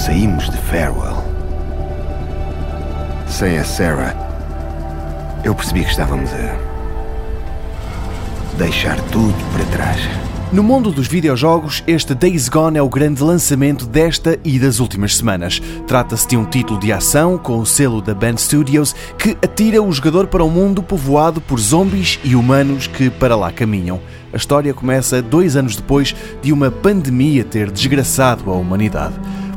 saímos de Farewell, sem a Sarah, eu percebi que estávamos a deixar tudo para trás. No mundo dos videojogos, este Days Gone é o grande lançamento desta e das últimas semanas. Trata-se de um título de ação com o selo da Band Studios que atira o jogador para um mundo povoado por zombies e humanos que para lá caminham. A história começa dois anos depois de uma pandemia ter desgraçado a humanidade.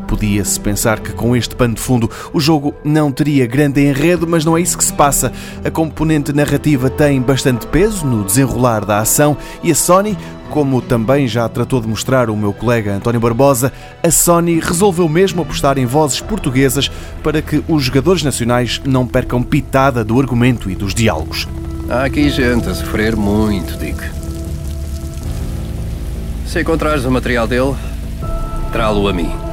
Podia-se pensar que com este pano de fundo o jogo não teria grande enredo, mas não é isso que se passa. A componente narrativa tem bastante peso no desenrolar da ação e a Sony, como também já tratou de mostrar o meu colega António Barbosa, a Sony resolveu mesmo apostar em vozes portuguesas para que os jogadores nacionais não percam pitada do argumento e dos diálogos. Há aqui gente a sofrer muito, Dick. Se encontrares o material dele, trá-lo a mim.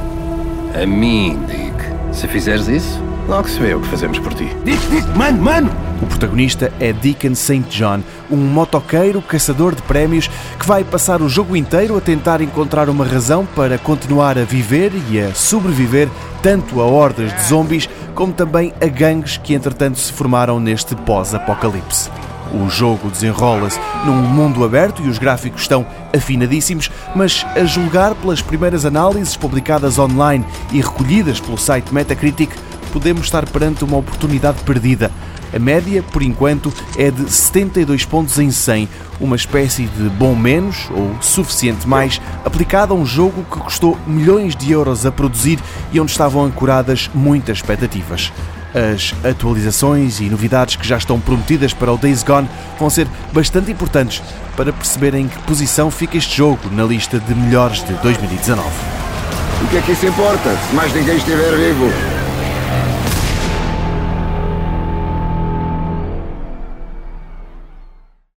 A mim, Dick. Se fizeres isso, logo se vê o que fazemos por ti. Dick, Dick, mano, mano! O protagonista é Deacon St. John, um motoqueiro caçador de prémios que vai passar o jogo inteiro a tentar encontrar uma razão para continuar a viver e a sobreviver tanto a hordas de zombies como também a gangues que entretanto se formaram neste pós-apocalipse. O jogo desenrola-se num mundo aberto e os gráficos estão afinadíssimos, mas a julgar pelas primeiras análises publicadas online e recolhidas pelo site Metacritic, podemos estar perante uma oportunidade perdida. A média, por enquanto, é de 72 pontos em 100, uma espécie de bom menos ou suficiente mais aplicada a um jogo que custou milhões de euros a produzir e onde estavam ancoradas muitas expectativas. As atualizações e novidades que já estão prometidas para o Days Gone vão ser bastante importantes para perceber em que posição fica este jogo na lista de melhores de 2019. O que é que isso importa, se mais ninguém estiver vivo?